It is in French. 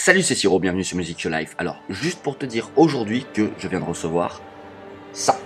Salut c'est Siro, bienvenue sur Music Your Life. Alors, juste pour te dire aujourd'hui que je viens de recevoir ça.